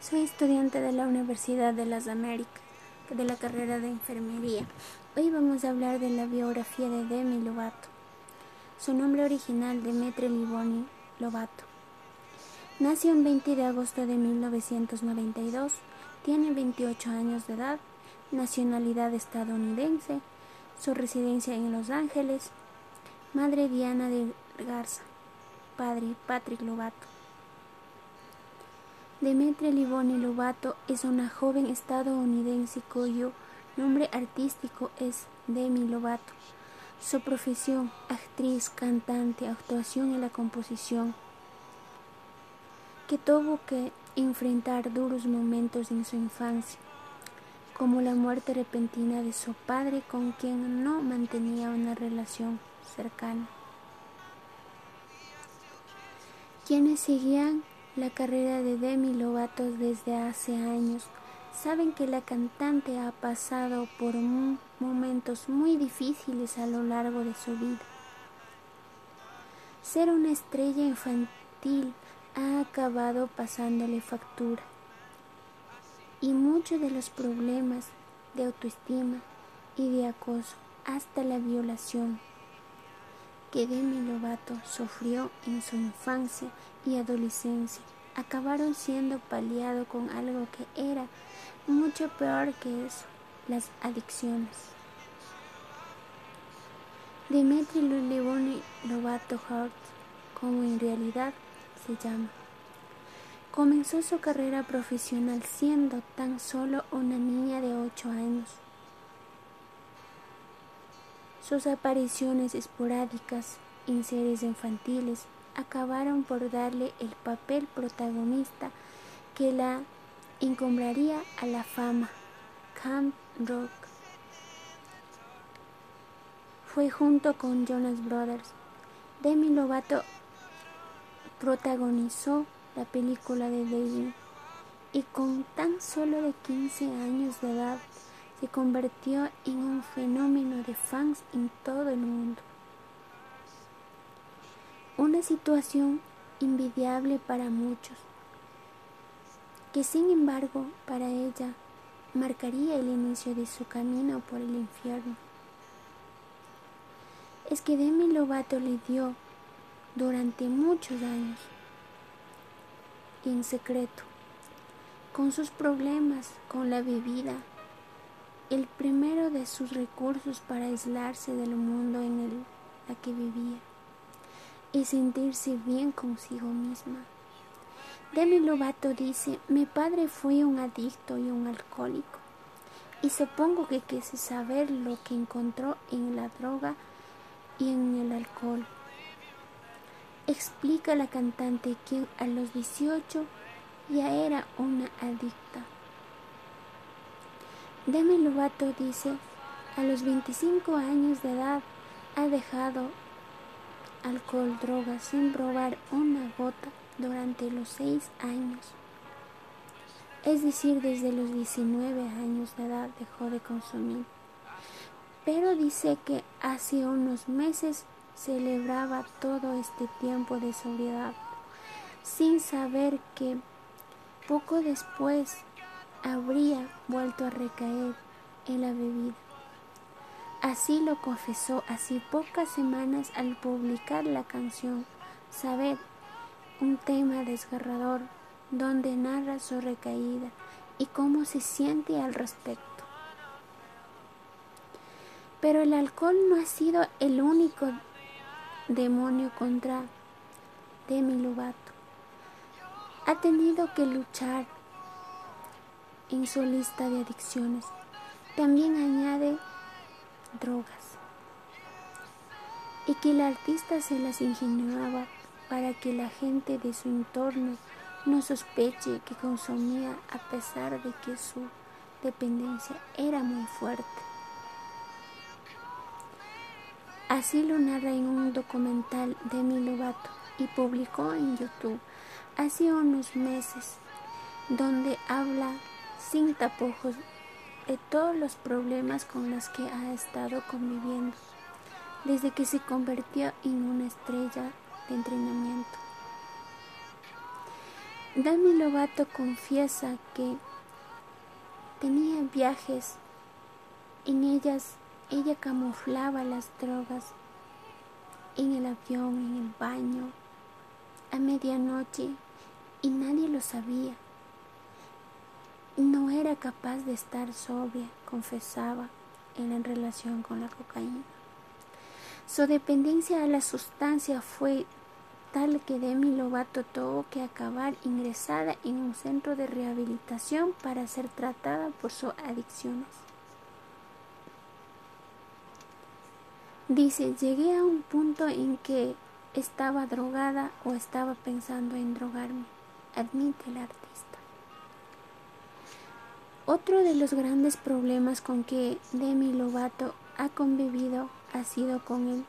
Soy estudiante de la Universidad de las Américas, de la carrera de enfermería. Hoy vamos a hablar de la biografía de Demi Lovato. Su nombre original, Demetri Livoni Lovato. Nació el 20 de agosto de 1992, tiene 28 años de edad, nacionalidad estadounidense, su residencia en Los Ángeles, madre Diana de Garza, padre Patrick Lovato. Demetria Livoni Lovato es una joven estadounidense cuyo nombre artístico es Demi Lovato. Su profesión, actriz, cantante, actuación y la composición, que tuvo que enfrentar duros momentos en su infancia, como la muerte repentina de su padre con quien no mantenía una relación cercana. Quienes seguían la carrera de Demi Lovato desde hace años. Saben que la cantante ha pasado por momentos muy difíciles a lo largo de su vida. Ser una estrella infantil ha acabado pasándole factura. Y muchos de los problemas de autoestima y de acoso, hasta la violación, que Demi Lovato sufrió en su infancia y adolescencia acabaron siendo paliado con algo que era mucho peor que eso, las adicciones. Dimitri Luliboni Lovato Hart, como en realidad se llama, comenzó su carrera profesional siendo tan solo una niña de 8 años. Sus apariciones esporádicas en series infantiles acabaron por darle el papel protagonista que la encumbraría a la fama, Camp Rock. Fue junto con Jonas Brothers. Demi Lovato protagonizó la película de David y con tan solo de 15 años de edad se convirtió en un fenómeno de fans en todo el mundo. Una situación invidiable para muchos, que sin embargo para ella marcaría el inicio de su camino por el infierno. Es que Demi Lovato le dio durante muchos años, en secreto, con sus problemas con la bebida, el primero de sus recursos para aislarse del mundo en el la que vivía y sentirse bien consigo misma. Demi Lovato dice, mi padre fue un adicto y un alcohólico, y supongo que quise saber lo que encontró en la droga y en el alcohol. Explica la cantante quien a los 18 ya era una adicta. Demi Lovato dice, a los 25 años de edad ha dejado alcohol, drogas sin probar una gota durante los 6 años. Es decir, desde los 19 años de edad dejó de consumir. Pero dice que hace unos meses celebraba todo este tiempo de sobriedad, sin saber que poco después habría vuelto a recaer en la bebida. Así lo confesó hace pocas semanas al publicar la canción Saber, un tema desgarrador donde narra su recaída y cómo se siente al respecto. Pero el alcohol no ha sido el único demonio contra Demi Lovato. Ha tenido que luchar en su lista de adicciones. También añade drogas y que el artista se las ingeniaba para que la gente de su entorno no sospeche que consumía a pesar de que su dependencia era muy fuerte. Así lo narra en un documental de Lovato y publicó en YouTube hace unos meses, donde habla sin tapujos de todos los problemas con los que ha estado conviviendo desde que se convirtió en una estrella de entrenamiento. Dami Lovato confiesa que tenía viajes, en ellas ella camuflaba las drogas en el avión, en el baño, a medianoche y nadie lo sabía. No era capaz de estar sobria, confesaba en relación con la cocaína. Su dependencia a la sustancia fue tal que Demi Lovato tuvo que acabar ingresada en un centro de rehabilitación para ser tratada por sus adicciones. Dice, llegué a un punto en que estaba drogada o estaba pensando en drogarme, admite el artista. Otro de los grandes problemas con que Demi Lovato ha convivido ha sido con el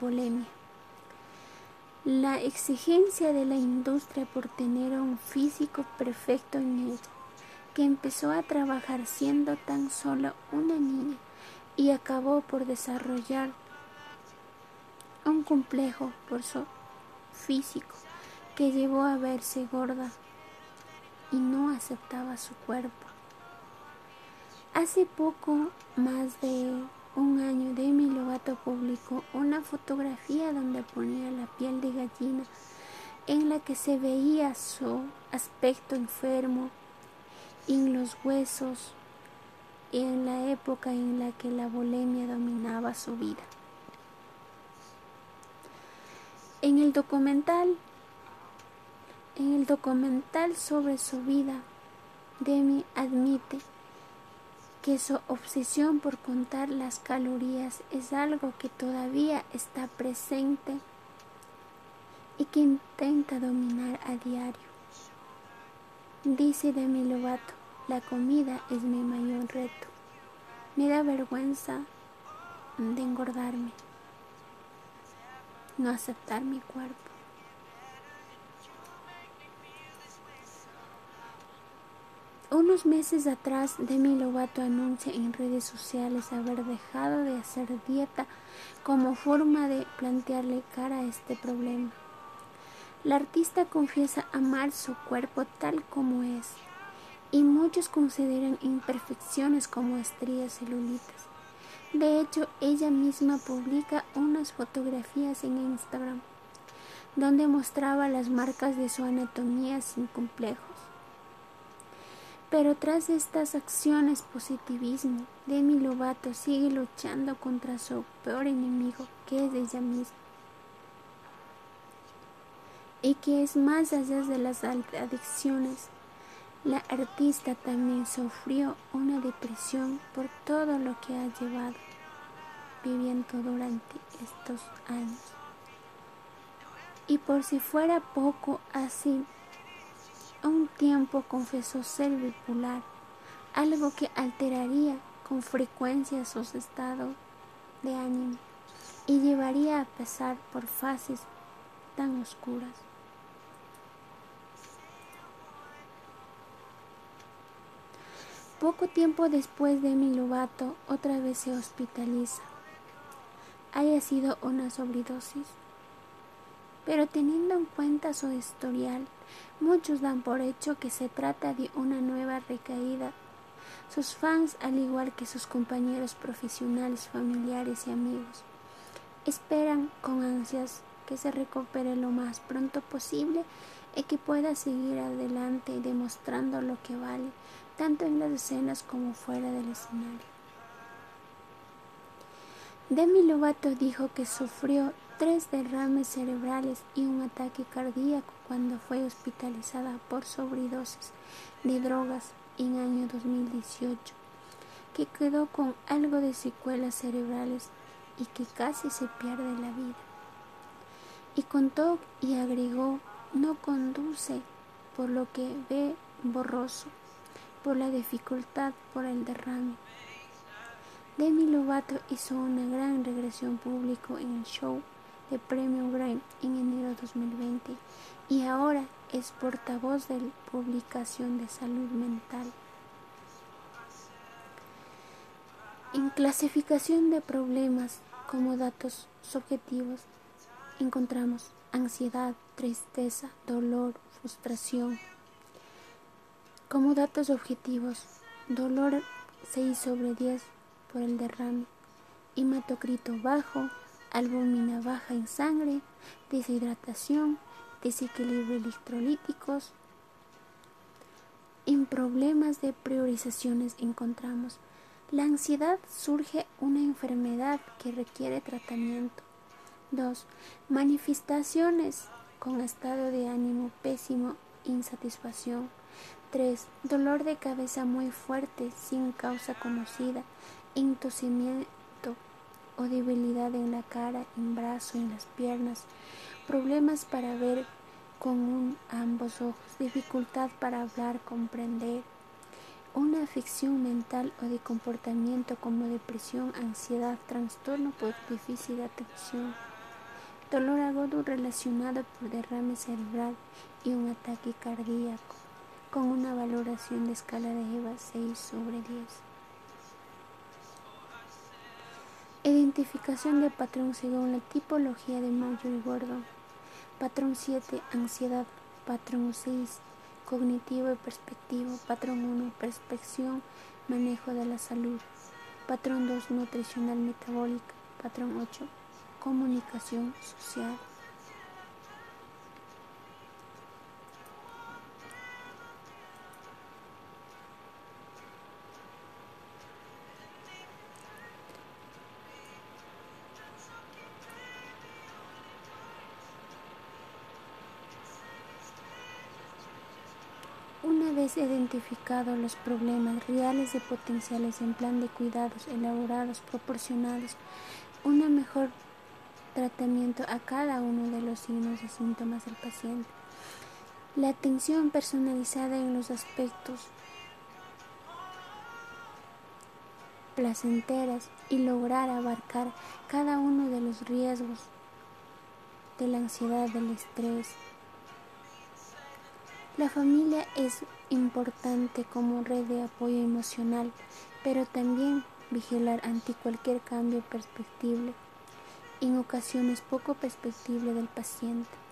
bulimia. La exigencia de la industria por tener un físico perfecto en ella, que empezó a trabajar siendo tan solo una niña y acabó por desarrollar un complejo por su físico que llevó a verse gorda y no aceptaba su cuerpo. Hace poco más de un año Demi Lovato publicó una fotografía donde ponía la piel de gallina en la que se veía su aspecto enfermo en los huesos en la época en la que la bulimia dominaba su vida. En el documental en el documental sobre su vida, Demi admite que su obsesión por contar las calorías es algo que todavía está presente y que intenta dominar a diario. Dice Demi Lovato, la comida es mi mayor reto. Me da vergüenza de engordarme, no aceptar mi cuerpo. Unos meses atrás, Demi Lovato anuncia en redes sociales haber dejado de hacer dieta como forma de plantearle cara a este problema. La artista confiesa amar su cuerpo tal como es, y muchos consideran imperfecciones como estrías celulitas. De hecho, ella misma publica unas fotografías en Instagram donde mostraba las marcas de su anatomía sin complejos. Pero tras estas acciones positivismo, Demi Lovato sigue luchando contra su peor enemigo, que es ella misma. Y que es más allá de las adicciones. La artista también sufrió una depresión por todo lo que ha llevado viviendo durante estos años. Y por si fuera poco así, un tiempo confesó ser bipolar, algo que alteraría con frecuencia sus estados de ánimo y llevaría a pasar por fases tan oscuras. Poco tiempo después de mi Lovato otra vez se hospitaliza. Haya sido una sobredosis. Pero teniendo en cuenta su historial, muchos dan por hecho que se trata de una nueva recaída. Sus fans, al igual que sus compañeros profesionales, familiares y amigos, esperan con ansias que se recupere lo más pronto posible y que pueda seguir adelante demostrando lo que vale, tanto en las escenas como fuera del escenario. Demi Lovato dijo que sufrió tres derrames cerebrales y un ataque cardíaco cuando fue hospitalizada por sobredosis de drogas en año 2018, que quedó con algo de secuelas cerebrales y que casi se pierde la vida. Y contó y agregó, no conduce por lo que ve borroso, por la dificultad por el derrame. Demi Lovato hizo una gran regresión público en el show de Premio Grammy en enero 2020 y ahora es portavoz de publicación de salud mental. En clasificación de problemas como datos subjetivos encontramos ansiedad, tristeza, dolor, frustración, Como datos objetivos, dolor 6 sobre 10 por el derrame, hematocrito bajo, albúmina baja en sangre, deshidratación, desequilibrio electrolíticos. En problemas de priorizaciones encontramos la ansiedad surge una enfermedad que requiere tratamiento. 2. Manifestaciones con estado de ánimo pésimo, insatisfacción. 3. Dolor de cabeza muy fuerte, sin causa conocida, intosimiento o debilidad en la cara, en brazo, en las piernas. Problemas para ver con ambos ojos, dificultad para hablar, comprender una afección mental o de comportamiento como depresión, ansiedad, trastorno por de atención, dolor agudo relacionado por derrame cerebral y un ataque cardíaco, con una valoración de escala de EVA 6 sobre 10. Identificación de patrón según la tipología de Marjorie Gordon. Patrón 7, ansiedad. Patrón 6, cognitivo y perspectivo. Patrón 1, perspección, manejo de la salud. Patrón 2, nutricional metabólica. Patrón 8, comunicación social. Vez identificados los problemas reales de potenciales en plan de cuidados elaborados, proporcionados un mejor tratamiento a cada uno de los signos y síntomas del paciente. La atención personalizada en los aspectos placenteras y lograr abarcar cada uno de los riesgos de la ansiedad, del estrés, la familia es importante como red de apoyo emocional, pero también vigilar ante cualquier cambio perspectiva, en ocasiones poco perspectible del paciente.